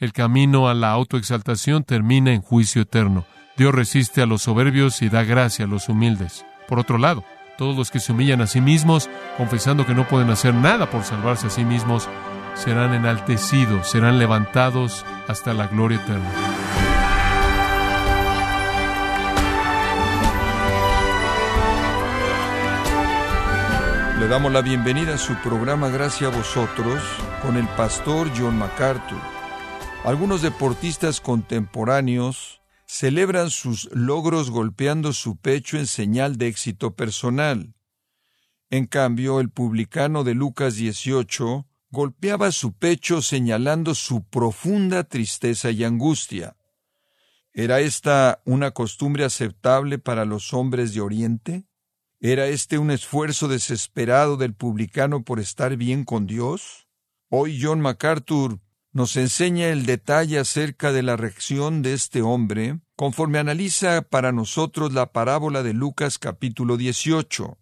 el camino a la autoexaltación termina en juicio eterno. Dios resiste a los soberbios y da gracia a los humildes. Por otro lado, todos los que se humillan a sí mismos, confesando que no pueden hacer nada por salvarse a sí mismos, serán enaltecidos, serán levantados hasta la gloria eterna. Le damos la bienvenida a su programa Gracia a vosotros con el pastor John MacArthur. Algunos deportistas contemporáneos celebran sus logros golpeando su pecho en señal de éxito personal. En cambio, el publicano de Lucas 18 golpeaba su pecho señalando su profunda tristeza y angustia. ¿Era esta una costumbre aceptable para los hombres de Oriente? ¿Era este un esfuerzo desesperado del publicano por estar bien con Dios? Hoy John MacArthur nos enseña el detalle acerca de la reacción de este hombre conforme analiza para nosotros la parábola de Lucas capítulo 18.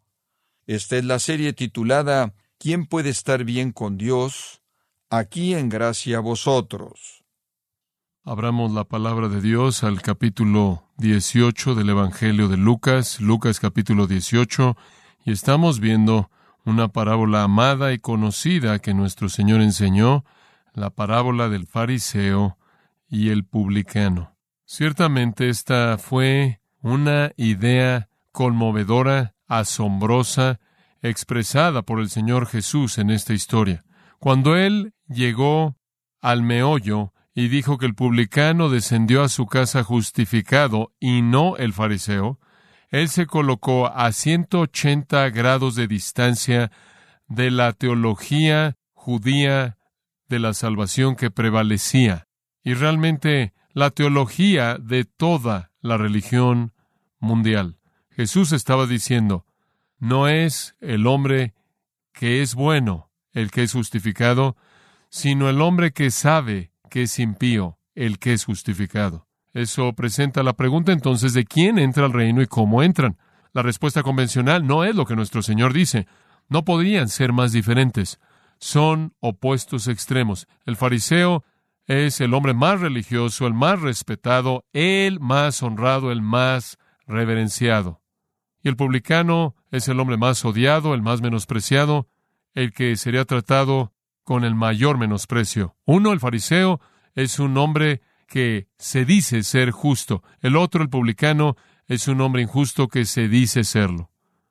Esta es la serie titulada ¿Quién puede estar bien con Dios? Aquí en gracia a vosotros. Abramos la palabra de Dios al capítulo 18 del Evangelio de Lucas, Lucas capítulo 18, y estamos viendo una parábola amada y conocida que nuestro Señor enseñó, la parábola del fariseo y el publicano. Ciertamente esta fue una idea conmovedora, asombrosa, expresada por el Señor Jesús en esta historia. Cuando Él llegó al meollo y dijo que el publicano descendió a su casa justificado y no el fariseo, Él se colocó a 180 grados de distancia de la teología judía de la salvación que prevalecía. Y realmente la teología de toda la religión mundial. Jesús estaba diciendo, no es el hombre que es bueno el que es justificado, sino el hombre que sabe que es impío el que es justificado. Eso presenta la pregunta entonces de quién entra al reino y cómo entran. La respuesta convencional no es lo que nuestro Señor dice. No podrían ser más diferentes. Son opuestos extremos. El fariseo es el hombre más religioso, el más respetado, el más honrado, el más reverenciado. Y el publicano es el hombre más odiado, el más menospreciado, el que sería tratado con el mayor menosprecio. Uno, el fariseo, es un hombre que se dice ser justo. El otro, el publicano, es un hombre injusto que se dice serlo.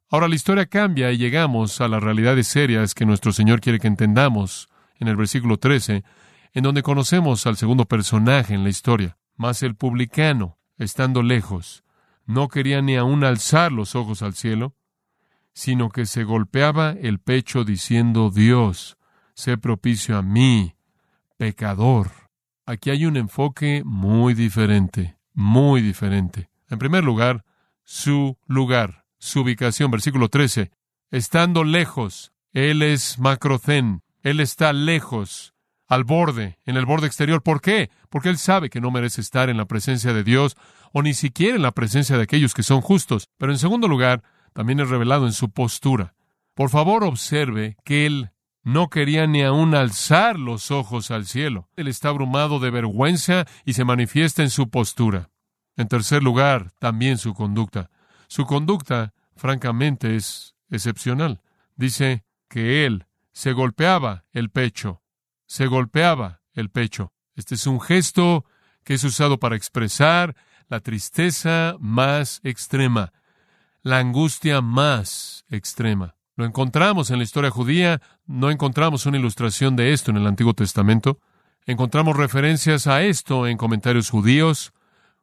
Ahora la historia cambia y llegamos a las realidades serias que nuestro Señor quiere que entendamos en el versículo 13, en donde conocemos al segundo personaje en la historia. Mas el publicano, estando lejos, no quería ni aun alzar los ojos al cielo, sino que se golpeaba el pecho diciendo, Dios, sé propicio a mí, pecador. Aquí hay un enfoque muy diferente, muy diferente. En primer lugar, su lugar, su ubicación, versículo 13. Estando lejos, él es macrocén, él está lejos, al borde, en el borde exterior. ¿Por qué? Porque él sabe que no merece estar en la presencia de Dios o ni siquiera en la presencia de aquellos que son justos. Pero en segundo lugar, también es revelado en su postura. Por favor, observe que él no quería ni aun alzar los ojos al cielo. Él está abrumado de vergüenza y se manifiesta en su postura. En tercer lugar, también su conducta. Su conducta, francamente, es excepcional. Dice que él se golpeaba el pecho se golpeaba el pecho. Este es un gesto que es usado para expresar la tristeza más extrema, la angustia más extrema. Lo encontramos en la historia judía, no encontramos una ilustración de esto en el Antiguo Testamento. Encontramos referencias a esto en comentarios judíos,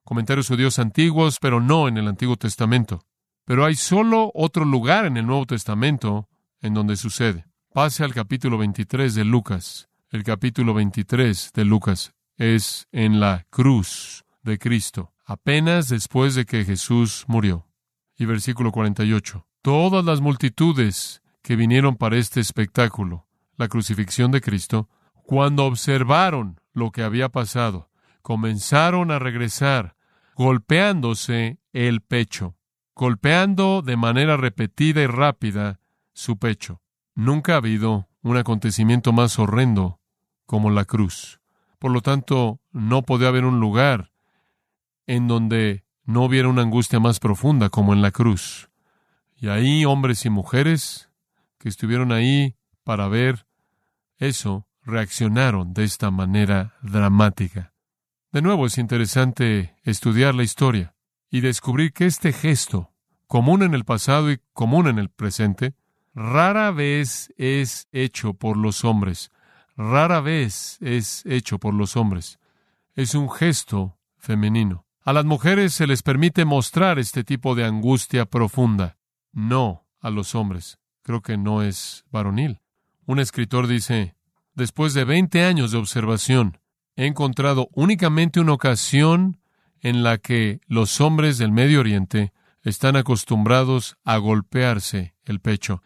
comentarios judíos antiguos, pero no en el Antiguo Testamento. Pero hay solo otro lugar en el Nuevo Testamento en donde sucede. Pase al capítulo 23 de Lucas el capítulo 23 de Lucas es en la cruz de Cristo, apenas después de que Jesús murió. Y versículo 48. Todas las multitudes que vinieron para este espectáculo, la crucifixión de Cristo, cuando observaron lo que había pasado, comenzaron a regresar, golpeándose el pecho, golpeando de manera repetida y rápida su pecho. Nunca ha habido un acontecimiento más horrendo como la cruz. Por lo tanto, no podía haber un lugar en donde no hubiera una angustia más profunda como en la cruz. Y ahí hombres y mujeres que estuvieron ahí para ver eso reaccionaron de esta manera dramática. De nuevo es interesante estudiar la historia y descubrir que este gesto, común en el pasado y común en el presente, rara vez es hecho por los hombres, rara vez es hecho por los hombres. Es un gesto femenino. A las mujeres se les permite mostrar este tipo de angustia profunda, no a los hombres. Creo que no es varonil. Un escritor dice, después de 20 años de observación, he encontrado únicamente una ocasión en la que los hombres del Medio Oriente están acostumbrados a golpearse el pecho.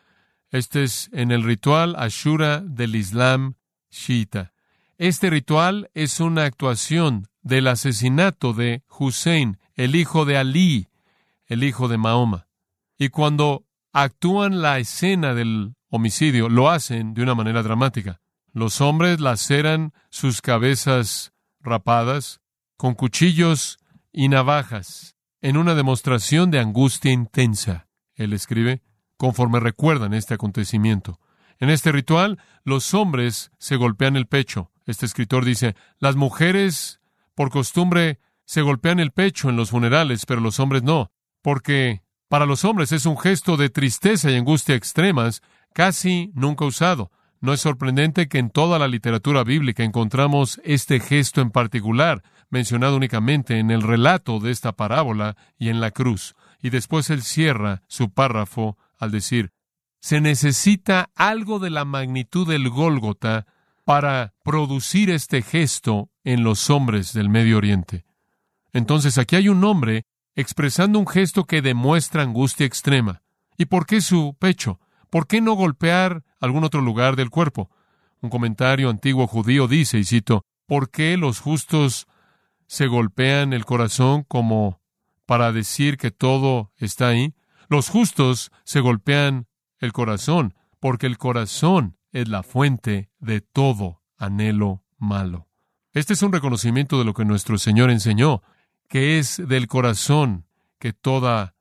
Este es en el ritual Ashura del Islam chiita. Este ritual es una actuación del asesinato de Hussein, el hijo de Ali, el hijo de Mahoma. Y cuando actúan la escena del homicidio, lo hacen de una manera dramática. Los hombres laceran sus cabezas rapadas con cuchillos y navajas en una demostración de angustia intensa. Él escribe, conforme recuerdan este acontecimiento. En este ritual, los hombres se golpean el pecho. Este escritor dice, las mujeres, por costumbre, se golpean el pecho en los funerales, pero los hombres no, porque para los hombres es un gesto de tristeza y angustia extremas, casi nunca usado. No es sorprendente que en toda la literatura bíblica encontramos este gesto en particular, mencionado únicamente en el relato de esta parábola y en la cruz. Y después él cierra su párrafo al decir, se necesita algo de la magnitud del Gólgota para producir este gesto en los hombres del Medio Oriente. Entonces aquí hay un hombre expresando un gesto que demuestra angustia extrema. ¿Y por qué su pecho? ¿Por qué no golpear algún otro lugar del cuerpo? Un comentario antiguo judío dice, y cito, ¿por qué los justos se golpean el corazón como para decir que todo está ahí? Los justos se golpean el corazón porque el corazón es la fuente de todo anhelo malo. Este es un reconocimiento de lo que nuestro Señor enseñó, que es del corazón que toda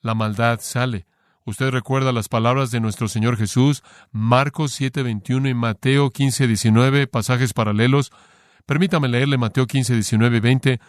la maldad sale. Usted recuerda las palabras de nuestro Señor Jesús, Marcos 7:21 y Mateo 15:19, pasajes paralelos. Permítame leerle Mateo 15, 19 y 20,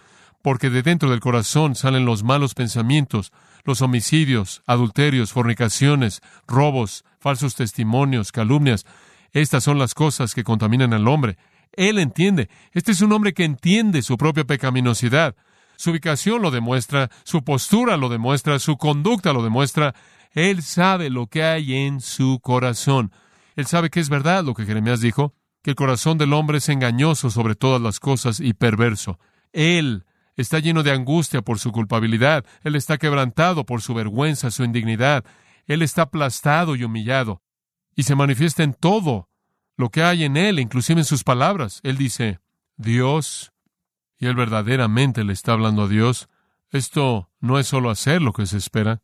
porque de dentro del corazón salen los malos pensamientos, los homicidios, adulterios, fornicaciones, robos, falsos testimonios, calumnias. Estas son las cosas que contaminan al hombre. Él entiende. Este es un hombre que entiende su propia pecaminosidad. Su ubicación lo demuestra, su postura lo demuestra, su conducta lo demuestra. Él sabe lo que hay en su corazón. Él sabe que es verdad lo que Jeremías dijo, que el corazón del hombre es engañoso sobre todas las cosas y perverso. Él está lleno de angustia por su culpabilidad, él está quebrantado por su vergüenza, su indignidad, él está aplastado y humillado, y se manifiesta en todo lo que hay en él, inclusive en sus palabras. Él dice, Dios, y él verdaderamente le está hablando a Dios. Esto no es solo hacer lo que se espera,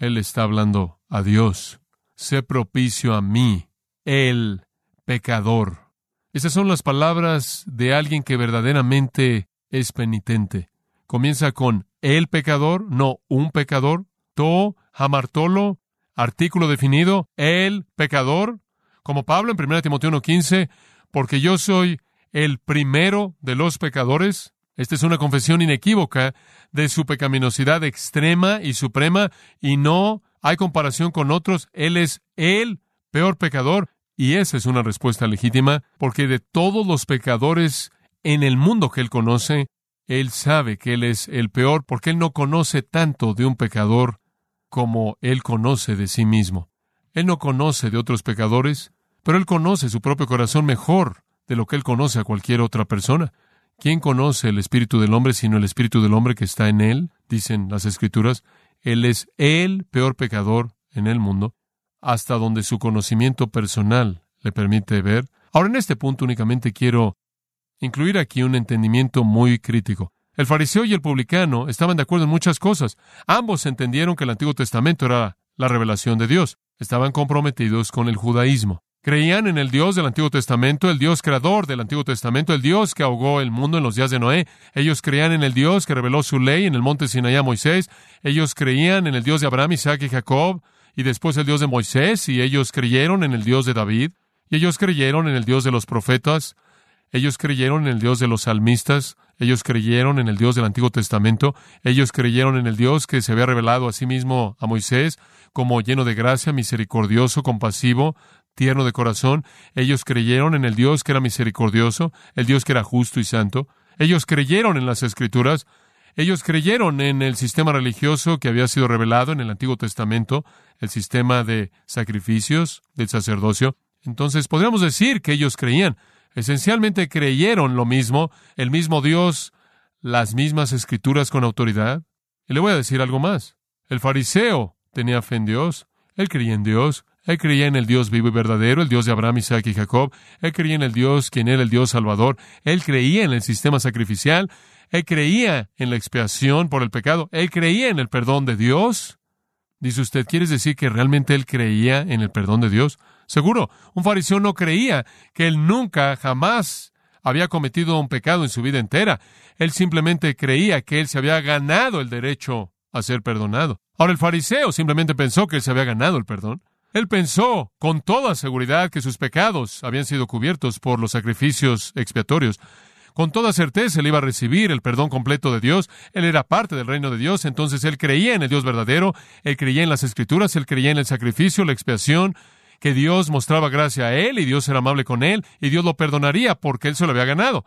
él está hablando a Dios. Sé propicio a mí, el pecador. Esas son las palabras de alguien que verdaderamente es penitente. Comienza con el pecador, no un pecador. To, hamartolo, artículo definido, el pecador. Como Pablo en 1 Timoteo 1.15, porque yo soy el primero de los pecadores. Esta es una confesión inequívoca de su pecaminosidad extrema y suprema, y no hay comparación con otros. Él es el peor pecador. Y esa es una respuesta legítima, porque de todos los pecadores en el mundo que él conoce, él sabe que él es el peor, porque él no conoce tanto de un pecador como él conoce de sí mismo. Él no conoce de otros pecadores, pero él conoce su propio corazón mejor de lo que él conoce a cualquier otra persona. ¿Quién conoce el espíritu del hombre sino el espíritu del hombre que está en él? Dicen las escrituras. Él es el peor pecador en el mundo hasta donde su conocimiento personal le permite ver. Ahora, en este punto únicamente quiero incluir aquí un entendimiento muy crítico. El fariseo y el publicano estaban de acuerdo en muchas cosas. Ambos entendieron que el Antiguo Testamento era la revelación de Dios. Estaban comprometidos con el judaísmo. Creían en el Dios del Antiguo Testamento, el Dios creador del Antiguo Testamento, el Dios que ahogó el mundo en los días de Noé. Ellos creían en el Dios que reveló su ley en el monte Sinaí a Moisés. Ellos creían en el Dios de Abraham, Isaac y Jacob, y después el Dios de Moisés, y ellos creyeron en el Dios de David, y ellos creyeron en el Dios de los profetas, ellos creyeron en el Dios de los salmistas, ellos creyeron en el Dios del Antiguo Testamento, ellos creyeron en el Dios que se había revelado a sí mismo a Moisés como lleno de gracia, misericordioso, compasivo, tierno de corazón. Ellos creyeron en el Dios que era misericordioso, el Dios que era justo y santo. Ellos creyeron en las Escrituras. Ellos creyeron en el sistema religioso que había sido revelado en el Antiguo Testamento, el sistema de sacrificios del sacerdocio. Entonces podríamos decir que ellos creían. Esencialmente creyeron lo mismo, el mismo Dios, las mismas escrituras con autoridad. Y le voy a decir algo más. El fariseo tenía fe en Dios, él creía en Dios, él creía en el Dios vivo y verdadero, el Dios de Abraham, Isaac y Jacob, él creía en el Dios quien era el Dios salvador, él creía en el sistema sacrificial, él creía en la expiación por el pecado, él creía en el perdón de Dios. Dice usted, ¿quieres decir que realmente él creía en el perdón de Dios? Seguro, un fariseo no creía que él nunca, jamás había cometido un pecado en su vida entera. Él simplemente creía que él se había ganado el derecho a ser perdonado. Ahora el fariseo simplemente pensó que él se había ganado el perdón. Él pensó con toda seguridad que sus pecados habían sido cubiertos por los sacrificios expiatorios. Con toda certeza él iba a recibir el perdón completo de Dios. Él era parte del reino de Dios, entonces él creía en el Dios verdadero, él creía en las escrituras, él creía en el sacrificio, la expiación, que Dios mostraba gracia a él y Dios era amable con él y Dios lo perdonaría porque él se lo había ganado.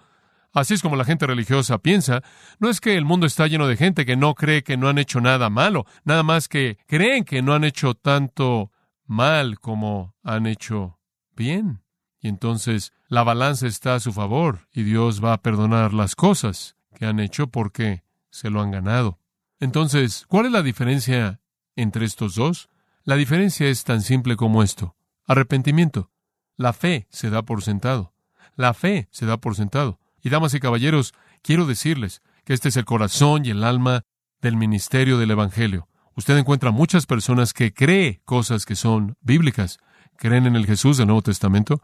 Así es como la gente religiosa piensa. No es que el mundo está lleno de gente que no cree que no han hecho nada malo, nada más que creen que no han hecho tanto mal como han hecho bien. Y entonces la balanza está a su favor y Dios va a perdonar las cosas que han hecho porque se lo han ganado. Entonces, ¿cuál es la diferencia entre estos dos? La diferencia es tan simple como esto. Arrepentimiento. La fe se da por sentado. La fe se da por sentado. Y damas y caballeros, quiero decirles que este es el corazón y el alma del ministerio del Evangelio. Usted encuentra muchas personas que creen cosas que son bíblicas. Creen en el Jesús del Nuevo Testamento,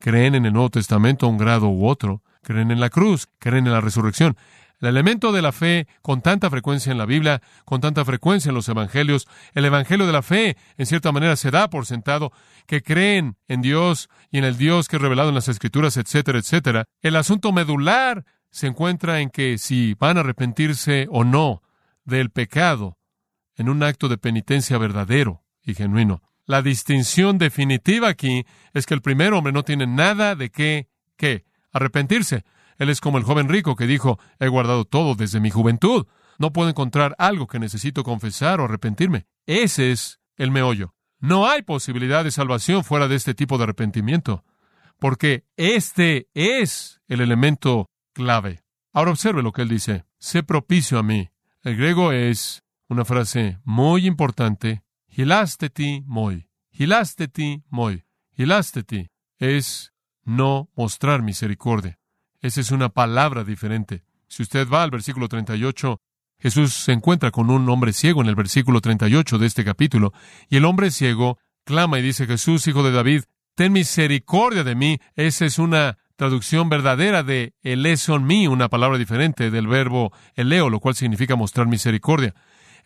creen en el Nuevo Testamento a un grado u otro, creen en la cruz, creen en la resurrección. El elemento de la fe con tanta frecuencia en la Biblia, con tanta frecuencia en los Evangelios, el Evangelio de la fe, en cierta manera, se da por sentado que creen en Dios y en el Dios que es revelado en las Escrituras, etcétera, etcétera. El asunto medular se encuentra en que si van a arrepentirse o no del pecado en un acto de penitencia verdadero y genuino. La distinción definitiva aquí es que el primer hombre no tiene nada de qué, qué, arrepentirse. Él es como el joven rico que dijo, he guardado todo desde mi juventud. No puedo encontrar algo que necesito confesar o arrepentirme. Ese es el meollo. No hay posibilidad de salvación fuera de este tipo de arrepentimiento, porque este es el elemento clave. Ahora observe lo que él dice. Sé propicio a mí. El griego es una frase muy importante. Hilasteti moi. Hilasteti moi. Hilasteti es no mostrar misericordia. Esa es una palabra diferente. Si usted va al versículo 38, Jesús se encuentra con un hombre ciego en el versículo 38 de este capítulo, y el hombre ciego clama y dice, Jesús, hijo de David, ten misericordia de mí. Esa es una traducción verdadera de eleson mí, una palabra diferente del verbo eleo, lo cual significa mostrar misericordia.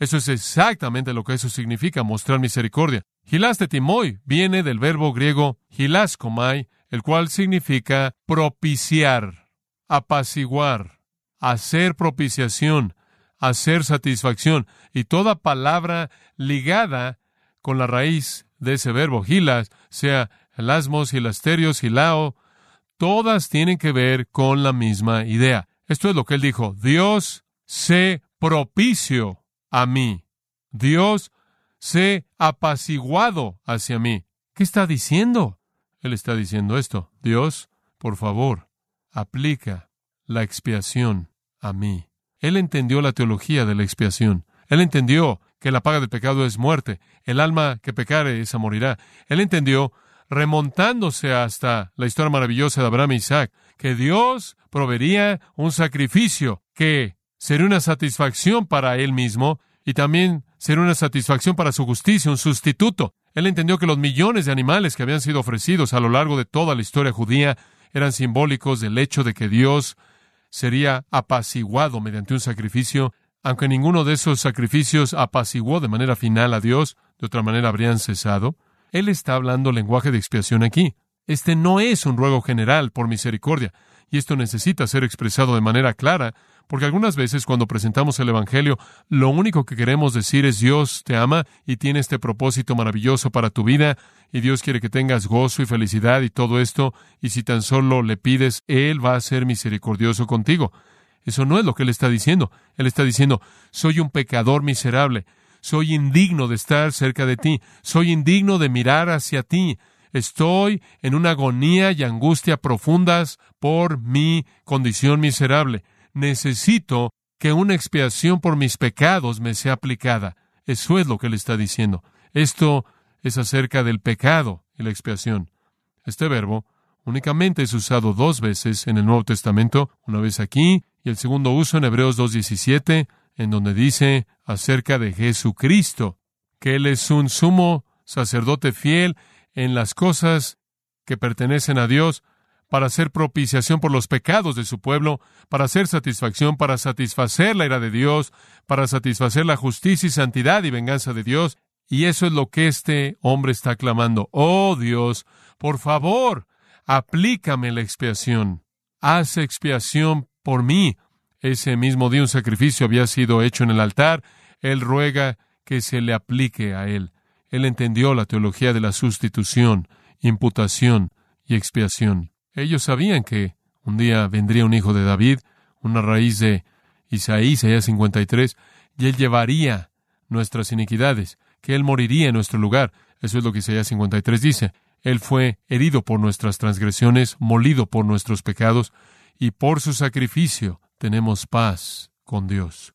Eso es exactamente lo que eso significa, mostrar misericordia. Gilaste timoi viene del verbo griego hilaskomai, el cual significa propiciar apaciguar, hacer propiciación, hacer satisfacción, y toda palabra ligada con la raíz de ese verbo, gilas, sea elasmos, gilasterios, gilao, todas tienen que ver con la misma idea. Esto es lo que él dijo, Dios sé propicio a mí. Dios sé apaciguado hacia mí. ¿Qué está diciendo? Él está diciendo esto. Dios, por favor, aplica la expiación a mí. Él entendió la teología de la expiación. Él entendió que la paga del pecado es muerte. El alma que pecare, esa morirá. Él entendió, remontándose hasta la historia maravillosa de Abraham e Isaac, que Dios proveería un sacrificio que sería una satisfacción para él mismo y también sería una satisfacción para su justicia, un sustituto. Él entendió que los millones de animales que habían sido ofrecidos a lo largo de toda la historia judía eran simbólicos del hecho de que Dios sería apaciguado mediante un sacrificio, aunque ninguno de esos sacrificios apaciguó de manera final a Dios, de otra manera habrían cesado. Él está hablando lenguaje de expiación aquí. Este no es un ruego general por misericordia, y esto necesita ser expresado de manera clara, porque algunas veces cuando presentamos el Evangelio, lo único que queremos decir es Dios te ama y tiene este propósito maravilloso para tu vida, y Dios quiere que tengas gozo y felicidad y todo esto, y si tan solo le pides, Él va a ser misericordioso contigo. Eso no es lo que Él está diciendo. Él está diciendo, soy un pecador miserable, soy indigno de estar cerca de ti, soy indigno de mirar hacia ti, estoy en una agonía y angustia profundas por mi condición miserable. Necesito que una expiación por mis pecados me sea aplicada. Eso es lo que él está diciendo. Esto es acerca del pecado y la expiación. Este verbo únicamente es usado dos veces en el Nuevo Testamento, una vez aquí y el segundo uso en Hebreos 2.17, en donde dice acerca de Jesucristo, que Él es un sumo sacerdote fiel en las cosas que pertenecen a Dios, para hacer propiciación por los pecados de su pueblo, para hacer satisfacción, para satisfacer la ira de Dios, para satisfacer la justicia y santidad y venganza de Dios. Y eso es lo que este hombre está clamando. Oh Dios, por favor, aplícame la expiación. Haz expiación por mí. Ese mismo día un sacrificio había sido hecho en el altar. Él ruega que se le aplique a él. Él entendió la teología de la sustitución, imputación y expiación. Ellos sabían que un día vendría un hijo de David, una raíz de Isaías 53, y él llevaría nuestras iniquidades, que él moriría en nuestro lugar. Eso es lo que Isaías 53 dice. Él fue herido por nuestras transgresiones, molido por nuestros pecados, y por su sacrificio tenemos paz con Dios.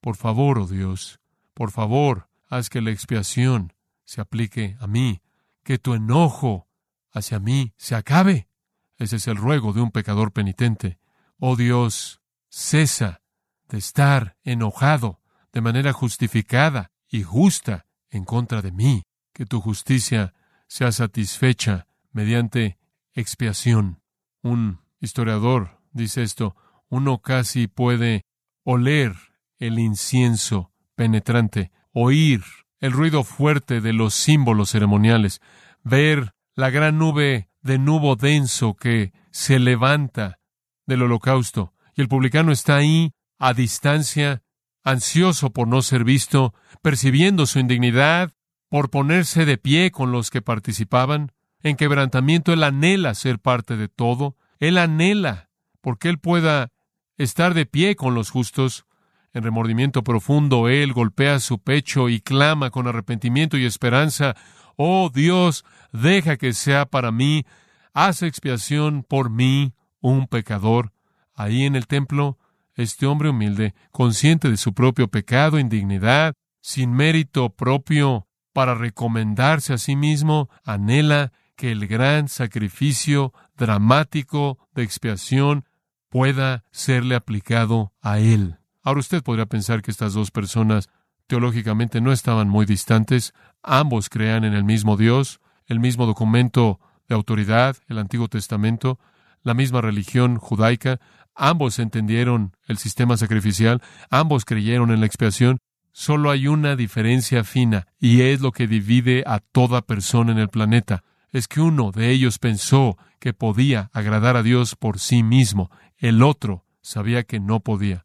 Por favor, oh Dios, por favor, haz que la expiación se aplique a mí, que tu enojo hacia mí se acabe. Ese es el ruego de un pecador penitente. Oh Dios, cesa de estar enojado de manera justificada y justa en contra de mí, que tu justicia sea satisfecha mediante expiación. Un historiador dice esto, uno casi puede oler el incienso penetrante, oír el ruido fuerte de los símbolos ceremoniales, ver la gran nube de nubo denso que se levanta del holocausto. Y el publicano está ahí, a distancia, ansioso por no ser visto, percibiendo su indignidad, por ponerse de pie con los que participaban. En quebrantamiento él anhela ser parte de todo. Él anhela porque él pueda estar de pie con los justos. En remordimiento profundo, él golpea su pecho y clama con arrepentimiento y esperanza, Oh Dios, deja que sea para mí, haz expiación por mí, un pecador. Ahí en el templo, este hombre humilde, consciente de su propio pecado, indignidad, sin mérito propio para recomendarse a sí mismo, anhela que el gran sacrificio dramático de expiación pueda serle aplicado a él. Ahora usted podría pensar que estas dos personas teológicamente no estaban muy distantes, ambos crean en el mismo Dios, el mismo documento de autoridad, el Antiguo Testamento, la misma religión judaica, ambos entendieron el sistema sacrificial, ambos creyeron en la expiación, solo hay una diferencia fina, y es lo que divide a toda persona en el planeta, es que uno de ellos pensó que podía agradar a Dios por sí mismo, el otro sabía que no podía.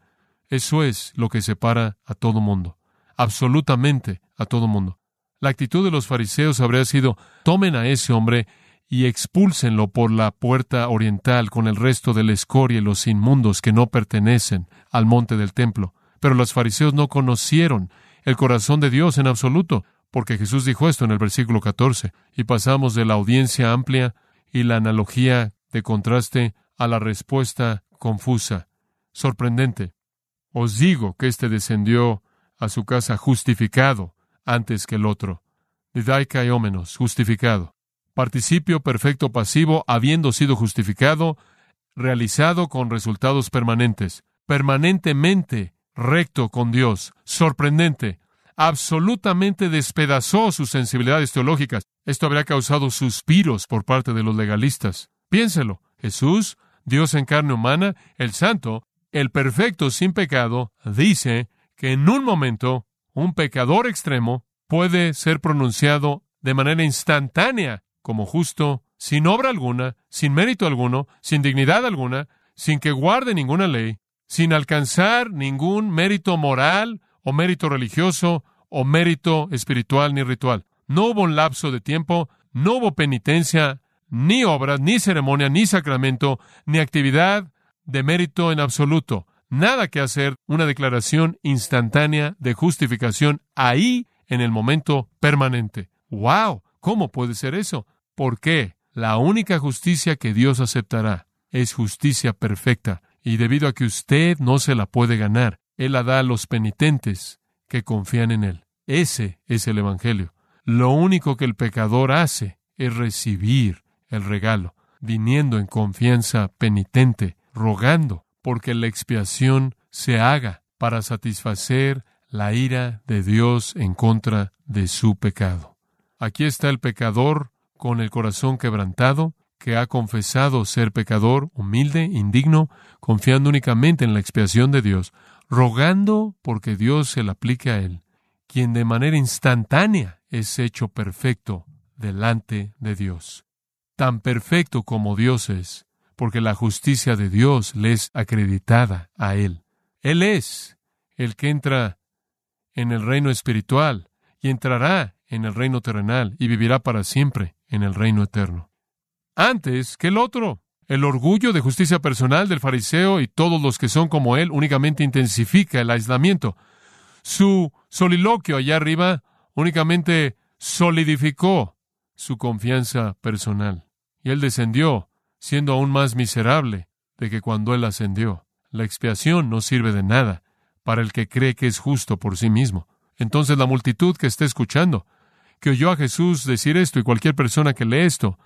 Eso es lo que separa a todo mundo, absolutamente a todo mundo. La actitud de los fariseos habría sido, tomen a ese hombre y expúlsenlo por la puerta oriental con el resto del escoria y los inmundos que no pertenecen al monte del templo. Pero los fariseos no conocieron el corazón de Dios en absoluto, porque Jesús dijo esto en el versículo 14, y pasamos de la audiencia amplia y la analogía de contraste a la respuesta confusa, sorprendente. Os digo que éste descendió a su casa justificado, antes que el otro. Didaikaiómenos, justificado. Participio perfecto pasivo, habiendo sido justificado, realizado con resultados permanentes, permanentemente recto con Dios, sorprendente, absolutamente despedazó sus sensibilidades teológicas. Esto habría causado suspiros por parte de los legalistas. Piénselo, Jesús, Dios en carne humana, el santo, el perfecto sin pecado, dice que en un momento un pecador extremo puede ser pronunciado de manera instantánea como justo, sin obra alguna, sin mérito alguno, sin dignidad alguna, sin que guarde ninguna ley, sin alcanzar ningún mérito moral o mérito religioso o mérito espiritual ni ritual. No hubo un lapso de tiempo, no hubo penitencia, ni obras, ni ceremonia, ni sacramento, ni actividad de mérito en absoluto. Nada que hacer una declaración instantánea de justificación ahí en el momento permanente. ¡Wow! ¿Cómo puede ser eso? ¿Por qué? La única justicia que Dios aceptará es justicia perfecta, y debido a que usted no se la puede ganar, Él la da a los penitentes que confían en Él. Ese es el Evangelio. Lo único que el pecador hace es recibir el regalo, viniendo en confianza penitente, rogando porque la expiación se haga para satisfacer la ira de Dios en contra de su pecado. Aquí está el pecador con el corazón quebrantado, que ha confesado ser pecador, humilde, indigno, confiando únicamente en la expiación de Dios, rogando porque Dios se la aplique a él, quien de manera instantánea es hecho perfecto delante de Dios. Tan perfecto como Dios es, porque la justicia de Dios le es acreditada a él. Él es el que entra en el reino espiritual y entrará en el reino terrenal y vivirá para siempre en el reino eterno antes que el otro. El orgullo de justicia personal del fariseo y todos los que son como él únicamente intensifica el aislamiento. Su soliloquio allá arriba únicamente solidificó su confianza personal. Y él descendió, siendo aún más miserable de que cuando él ascendió. La expiación no sirve de nada para el que cree que es justo por sí mismo. Entonces la multitud que está escuchando, que oyó a Jesús decir esto y cualquier persona que lee esto,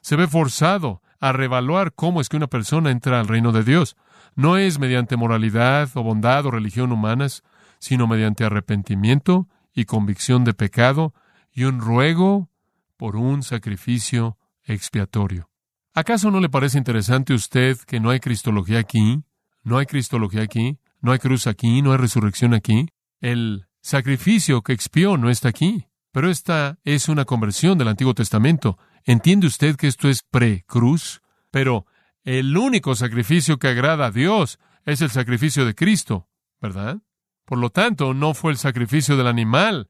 se ve forzado a revaluar cómo es que una persona entra al reino de Dios. No es mediante moralidad o bondad o religión humanas, sino mediante arrepentimiento y convicción de pecado y un ruego por un sacrificio expiatorio. ¿Acaso no le parece interesante a usted que no hay cristología aquí? No hay cristología aquí, no hay cruz aquí, no hay resurrección aquí. El sacrificio que expió no está aquí. Pero esta es una conversión del Antiguo Testamento. ¿Entiende usted que esto es pre-cruz? Pero el único sacrificio que agrada a Dios es el sacrificio de Cristo, ¿verdad? Por lo tanto, no fue el sacrificio del animal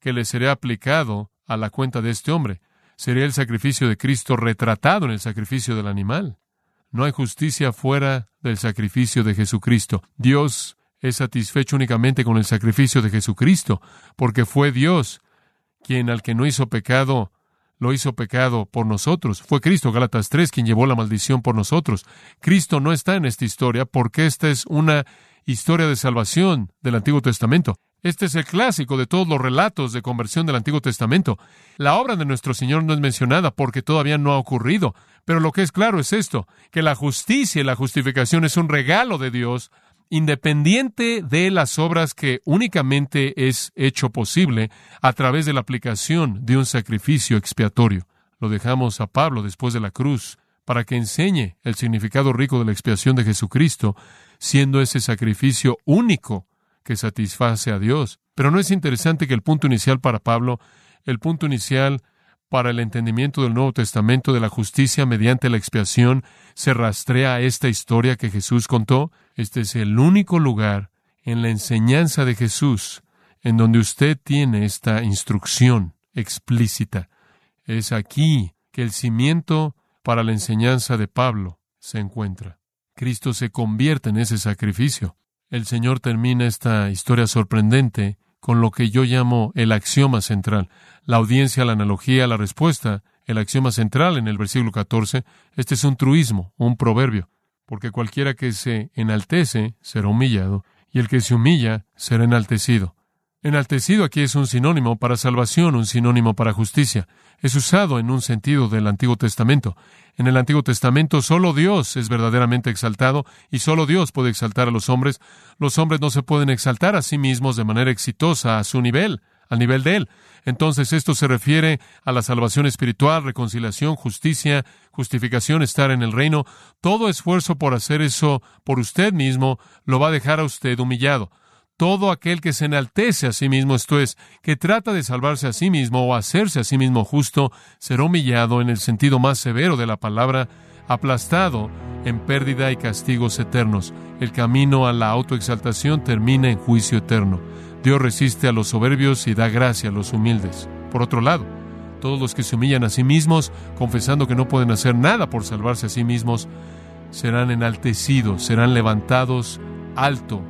que le sería aplicado a la cuenta de este hombre. Sería el sacrificio de Cristo retratado en el sacrificio del animal. No hay justicia fuera del sacrificio de Jesucristo. Dios es satisfecho únicamente con el sacrificio de Jesucristo, porque fue Dios quien al que no hizo pecado lo hizo pecado por nosotros. Fue Cristo, Gálatas 3, quien llevó la maldición por nosotros. Cristo no está en esta historia porque esta es una historia de salvación del Antiguo Testamento. Este es el clásico de todos los relatos de conversión del Antiguo Testamento. La obra de nuestro Señor no es mencionada porque todavía no ha ocurrido. Pero lo que es claro es esto, que la justicia y la justificación es un regalo de Dios independiente de las obras que únicamente es hecho posible a través de la aplicación de un sacrificio expiatorio. Lo dejamos a Pablo después de la cruz para que enseñe el significado rico de la expiación de Jesucristo, siendo ese sacrificio único que satisface a Dios. Pero no es interesante que el punto inicial para Pablo, el punto inicial para el entendimiento del Nuevo Testamento de la justicia mediante la expiación se rastrea a esta historia que Jesús contó. Este es el único lugar en la enseñanza de Jesús en donde usted tiene esta instrucción explícita. Es aquí que el cimiento para la enseñanza de Pablo se encuentra. Cristo se convierte en ese sacrificio. El Señor termina esta historia sorprendente con lo que yo llamo el axioma central. La audiencia, la analogía, la respuesta, el axioma central en el versículo 14, este es un truismo, un proverbio, porque cualquiera que se enaltece será humillado, y el que se humilla será enaltecido. Enaltecido aquí es un sinónimo para salvación, un sinónimo para justicia. Es usado en un sentido del Antiguo Testamento. En el Antiguo Testamento solo Dios es verdaderamente exaltado y solo Dios puede exaltar a los hombres. Los hombres no se pueden exaltar a sí mismos de manera exitosa a su nivel, al nivel de Él. Entonces esto se refiere a la salvación espiritual, reconciliación, justicia, justificación, estar en el reino. Todo esfuerzo por hacer eso por usted mismo lo va a dejar a usted humillado todo aquel que se enaltece a sí mismo, esto es, que trata de salvarse a sí mismo o hacerse a sí mismo justo, será humillado en el sentido más severo de la palabra, aplastado en pérdida y castigos eternos. El camino a la autoexaltación termina en juicio eterno. Dios resiste a los soberbios y da gracia a los humildes. Por otro lado, todos los que se humillan a sí mismos, confesando que no pueden hacer nada por salvarse a sí mismos, serán enaltecidos, serán levantados alto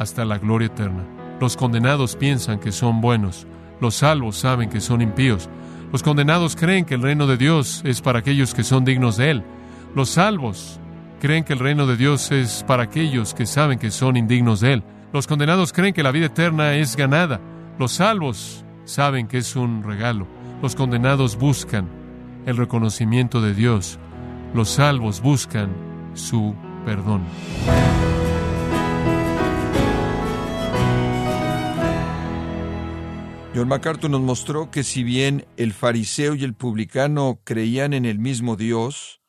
hasta la gloria eterna. Los condenados piensan que son buenos, los salvos saben que son impíos. Los condenados creen que el reino de Dios es para aquellos que son dignos de él. Los salvos creen que el reino de Dios es para aquellos que saben que son indignos de él. Los condenados creen que la vida eterna es ganada. Los salvos saben que es un regalo. Los condenados buscan el reconocimiento de Dios. Los salvos buscan su perdón. John MacArthur nos mostró que si bien el fariseo y el publicano creían en el mismo Dios,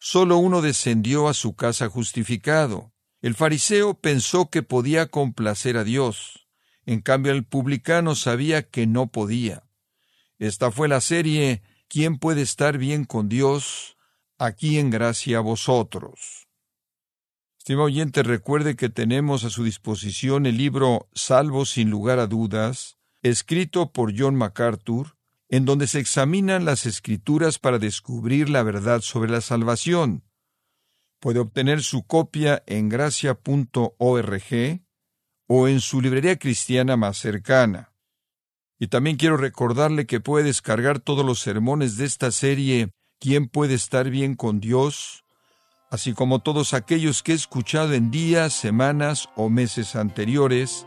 solo uno descendió a su casa justificado. El fariseo pensó que podía complacer a Dios, en cambio el publicano sabía que no podía. Esta fue la serie ¿Quién puede estar bien con Dios? aquí en gracia a vosotros. Estimado oyente, recuerde que tenemos a su disposición el libro Salvo sin lugar a dudas, escrito por John MacArthur, en donde se examinan las escrituras para descubrir la verdad sobre la salvación. Puede obtener su copia en gracia.org o en su librería cristiana más cercana. Y también quiero recordarle que puede descargar todos los sermones de esta serie ¿Quién puede estar bien con Dios? así como todos aquellos que he escuchado en días, semanas o meses anteriores